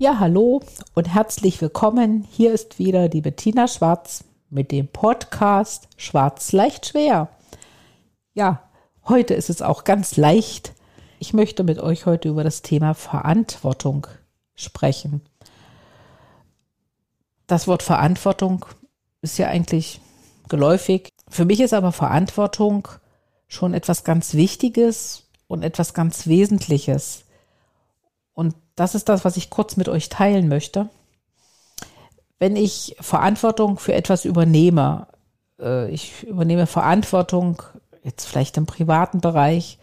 Ja, hallo und herzlich willkommen. Hier ist wieder die Bettina Schwarz mit dem Podcast Schwarz leicht schwer. Ja, heute ist es auch ganz leicht. Ich möchte mit euch heute über das Thema Verantwortung sprechen. Das Wort Verantwortung ist ja eigentlich geläufig. Für mich ist aber Verantwortung schon etwas ganz Wichtiges und etwas ganz Wesentliches. Und das ist das, was ich kurz mit euch teilen möchte. Wenn ich Verantwortung für etwas übernehme, äh, ich übernehme Verantwortung jetzt vielleicht im privaten Bereich,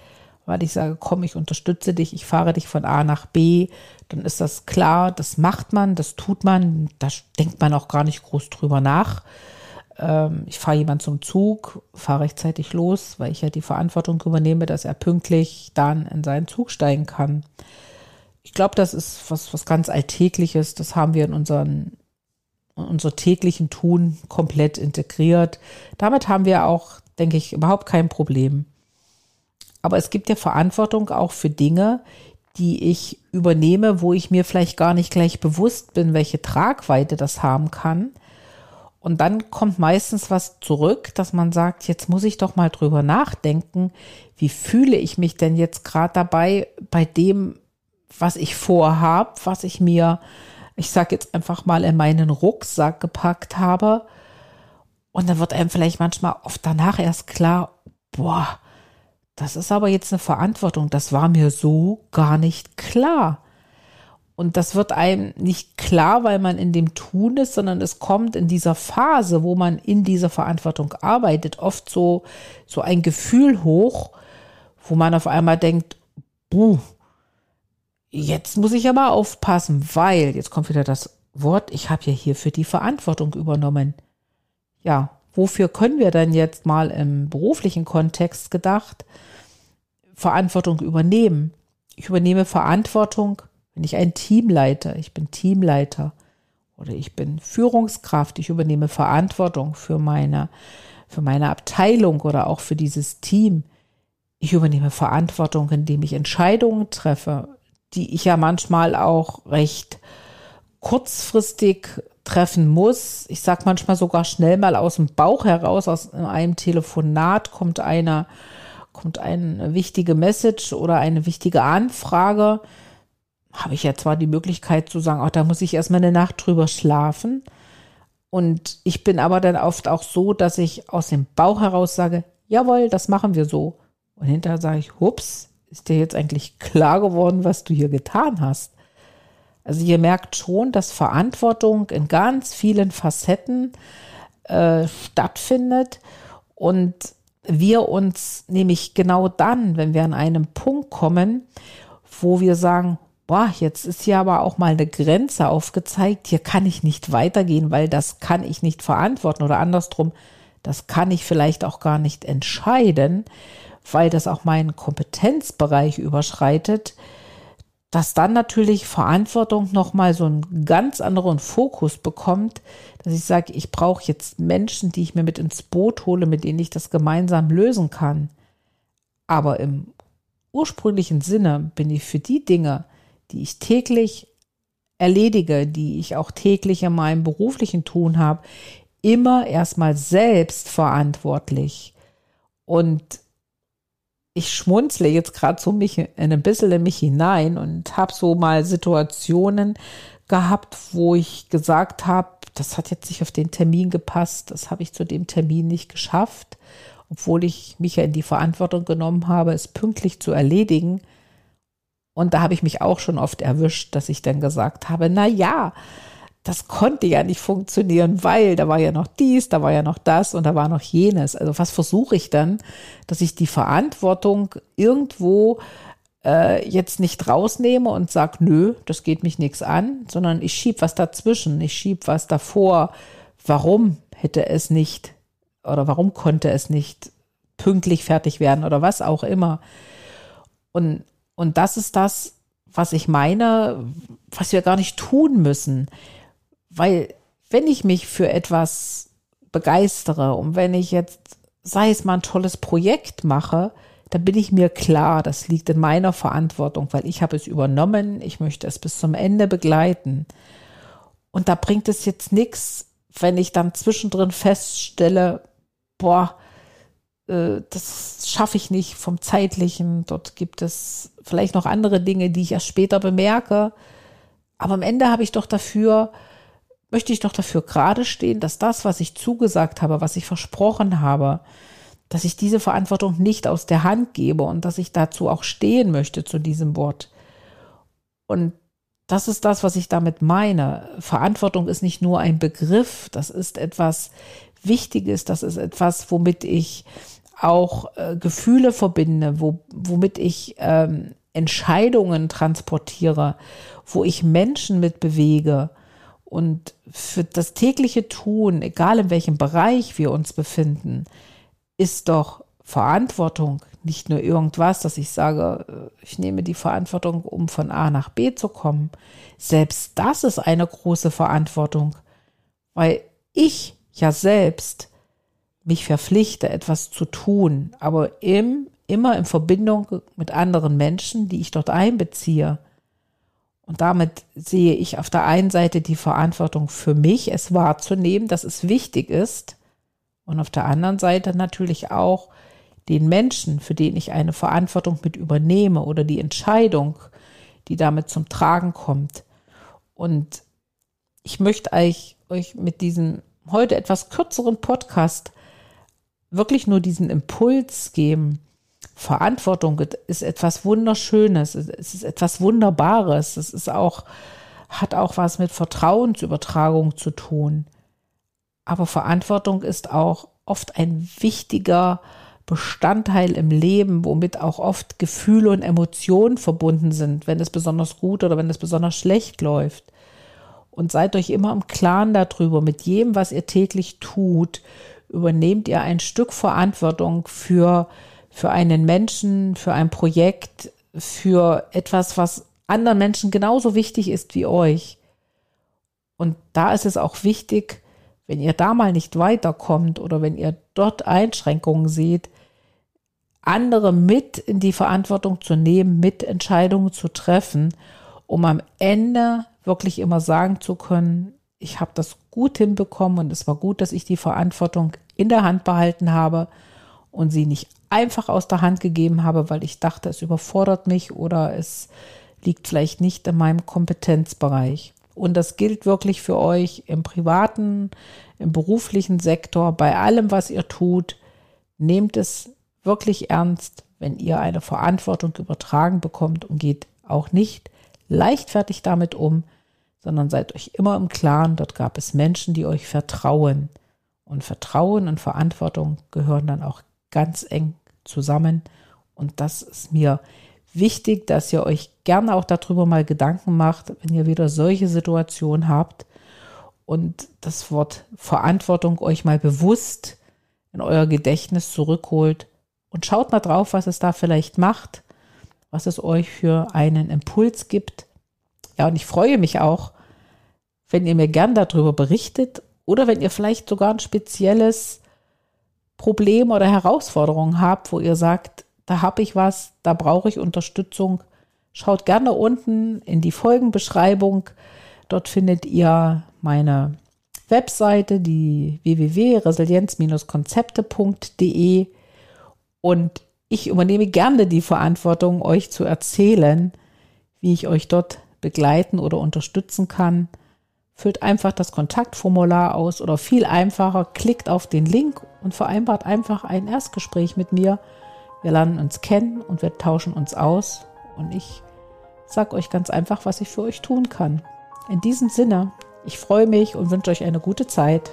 weil ich sage, komm, ich unterstütze dich, ich fahre dich von A nach B, dann ist das klar, das macht man, das tut man, da denkt man auch gar nicht groß drüber nach. Ähm, ich fahre jemand zum Zug, fahre rechtzeitig los, weil ich ja die Verantwortung übernehme, dass er pünktlich dann in seinen Zug steigen kann. Ich glaube, das ist was, was ganz Alltägliches. Das haben wir in unseren, in unser täglichen Tun komplett integriert. Damit haben wir auch, denke ich, überhaupt kein Problem. Aber es gibt ja Verantwortung auch für Dinge, die ich übernehme, wo ich mir vielleicht gar nicht gleich bewusst bin, welche Tragweite das haben kann. Und dann kommt meistens was zurück, dass man sagt, jetzt muss ich doch mal drüber nachdenken, wie fühle ich mich denn jetzt gerade dabei bei dem, was ich vorhab, was ich mir, ich sage jetzt einfach mal, in meinen Rucksack gepackt habe. Und dann wird einem vielleicht manchmal oft danach erst klar, boah, das ist aber jetzt eine Verantwortung, das war mir so gar nicht klar. Und das wird einem nicht klar, weil man in dem Tun ist, sondern es kommt in dieser Phase, wo man in dieser Verantwortung arbeitet, oft so, so ein Gefühl hoch, wo man auf einmal denkt, buh, Jetzt muss ich aber aufpassen, weil, jetzt kommt wieder das Wort, ich habe ja hierfür die Verantwortung übernommen. Ja, wofür können wir denn jetzt mal im beruflichen Kontext gedacht Verantwortung übernehmen? Ich übernehme Verantwortung, wenn ich ein Team leite, ich bin Teamleiter oder ich bin Führungskraft, ich übernehme Verantwortung für meine, für meine Abteilung oder auch für dieses Team. Ich übernehme Verantwortung, indem ich Entscheidungen treffe, die ich ja manchmal auch recht kurzfristig treffen muss. Ich sag manchmal sogar schnell mal aus dem Bauch heraus, aus einem Telefonat kommt einer, kommt eine wichtige Message oder eine wichtige Anfrage. Habe ich ja zwar die Möglichkeit zu sagen, ach, da muss ich erstmal eine Nacht drüber schlafen. Und ich bin aber dann oft auch so, dass ich aus dem Bauch heraus sage, jawohl, das machen wir so. Und hinterher sage ich, hups, ist dir jetzt eigentlich klar geworden, was du hier getan hast? Also ihr merkt schon, dass Verantwortung in ganz vielen Facetten äh, stattfindet und wir uns nämlich genau dann, wenn wir an einem Punkt kommen, wo wir sagen, boah, jetzt ist hier aber auch mal eine Grenze aufgezeigt, hier kann ich nicht weitergehen, weil das kann ich nicht verantworten oder andersrum, das kann ich vielleicht auch gar nicht entscheiden, weil das auch meinen Kompetenzbereich überschreitet, dass dann natürlich Verantwortung nochmal so einen ganz anderen Fokus bekommt, dass ich sage, ich brauche jetzt Menschen, die ich mir mit ins Boot hole, mit denen ich das gemeinsam lösen kann. Aber im ursprünglichen Sinne bin ich für die Dinge, die ich täglich erledige, die ich auch täglich in meinem beruflichen Tun habe, immer erstmal selbst verantwortlich. Und ich schmunzle jetzt gerade so mich in ein bisschen in mich hinein und habe so mal Situationen gehabt, wo ich gesagt habe, das hat jetzt nicht auf den Termin gepasst, das habe ich zu dem Termin nicht geschafft, obwohl ich mich ja in die Verantwortung genommen habe, es pünktlich zu erledigen. Und da habe ich mich auch schon oft erwischt, dass ich dann gesagt habe, na ja, das konnte ja nicht funktionieren, weil da war ja noch dies, da war ja noch das und da war noch jenes. Also was versuche ich dann, dass ich die Verantwortung irgendwo äh, jetzt nicht rausnehme und sage, nö, das geht mich nichts an, sondern ich schieb was dazwischen, ich schieb was davor. Warum hätte es nicht oder warum konnte es nicht pünktlich fertig werden oder was auch immer. Und, und das ist das, was ich meine, was wir gar nicht tun müssen. Weil wenn ich mich für etwas begeistere und wenn ich jetzt, sei es mal ein tolles Projekt mache, dann bin ich mir klar, das liegt in meiner Verantwortung, weil ich habe es übernommen, ich möchte es bis zum Ende begleiten. Und da bringt es jetzt nichts, wenn ich dann zwischendrin feststelle, boah, äh, das schaffe ich nicht vom zeitlichen. Dort gibt es vielleicht noch andere Dinge, die ich erst später bemerke. Aber am Ende habe ich doch dafür, möchte ich doch dafür gerade stehen, dass das, was ich zugesagt habe, was ich versprochen habe, dass ich diese Verantwortung nicht aus der Hand gebe und dass ich dazu auch stehen möchte zu diesem Wort. Und das ist das, was ich damit meine. Verantwortung ist nicht nur ein Begriff, das ist etwas Wichtiges, das ist etwas, womit ich auch äh, Gefühle verbinde, wo, womit ich ähm, Entscheidungen transportiere, wo ich Menschen mit bewege. Und für das tägliche Tun, egal in welchem Bereich wir uns befinden, ist doch Verantwortung nicht nur irgendwas, dass ich sage, äh, ich nehme die Verantwortung, um von A nach B zu kommen. Selbst das ist eine große Verantwortung, weil ich ja selbst mich verpflichte, etwas zu tun, aber im, immer in Verbindung mit anderen Menschen, die ich dort einbeziehe. Und damit sehe ich auf der einen Seite die Verantwortung für mich, es wahrzunehmen, dass es wichtig ist, und auf der anderen Seite natürlich auch den Menschen, für den ich eine Verantwortung mit übernehme oder die Entscheidung, die damit zum Tragen kommt. Und ich möchte euch, euch mit diesem heute etwas kürzeren Podcast wirklich nur diesen Impuls geben. Verantwortung ist etwas Wunderschönes, es ist etwas Wunderbares, es ist auch, hat auch was mit Vertrauensübertragung zu tun. Aber Verantwortung ist auch oft ein wichtiger Bestandteil im Leben, womit auch oft Gefühle und Emotionen verbunden sind, wenn es besonders gut oder wenn es besonders schlecht läuft. Und seid euch immer im Klaren darüber, mit jedem, was ihr täglich tut, übernehmt ihr ein Stück Verantwortung für, für einen Menschen, für ein Projekt, für etwas, was anderen Menschen genauso wichtig ist wie euch. Und da ist es auch wichtig, wenn ihr da mal nicht weiterkommt oder wenn ihr dort Einschränkungen seht, andere mit in die Verantwortung zu nehmen, mit Entscheidungen zu treffen, um am Ende wirklich immer sagen zu können, ich habe das gut hinbekommen und es war gut, dass ich die Verantwortung in der Hand behalten habe und sie nicht einfach aus der Hand gegeben habe, weil ich dachte, es überfordert mich oder es liegt vielleicht nicht in meinem Kompetenzbereich. Und das gilt wirklich für euch im privaten, im beruflichen Sektor, bei allem, was ihr tut. Nehmt es wirklich ernst, wenn ihr eine Verantwortung übertragen bekommt und geht auch nicht leichtfertig damit um, sondern seid euch immer im Klaren, dort gab es Menschen, die euch vertrauen. Und Vertrauen und Verantwortung gehören dann auch ganz eng zusammen. Und das ist mir wichtig, dass ihr euch gerne auch darüber mal Gedanken macht, wenn ihr wieder solche Situationen habt und das Wort Verantwortung euch mal bewusst in euer Gedächtnis zurückholt und schaut mal drauf, was es da vielleicht macht, was es euch für einen Impuls gibt. Ja, und ich freue mich auch, wenn ihr mir gern darüber berichtet oder wenn ihr vielleicht sogar ein spezielles Problem oder Herausforderung habt, wo ihr sagt, da habe ich was, da brauche ich Unterstützung. Schaut gerne unten in die Folgenbeschreibung. Dort findet ihr meine Webseite, die www.resilienz-konzepte.de und ich übernehme gerne die Verantwortung, euch zu erzählen, wie ich euch dort begleiten oder unterstützen kann. Füllt einfach das Kontaktformular aus oder viel einfacher, klickt auf den Link und vereinbart einfach ein Erstgespräch mit mir wir lernen uns kennen und wir tauschen uns aus. Und ich sage euch ganz einfach, was ich für euch tun kann. In diesem Sinne, ich freue mich und wünsche euch eine gute Zeit.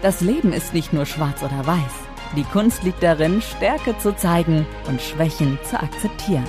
Das Leben ist nicht nur schwarz oder weiß. Die Kunst liegt darin, Stärke zu zeigen und Schwächen zu akzeptieren.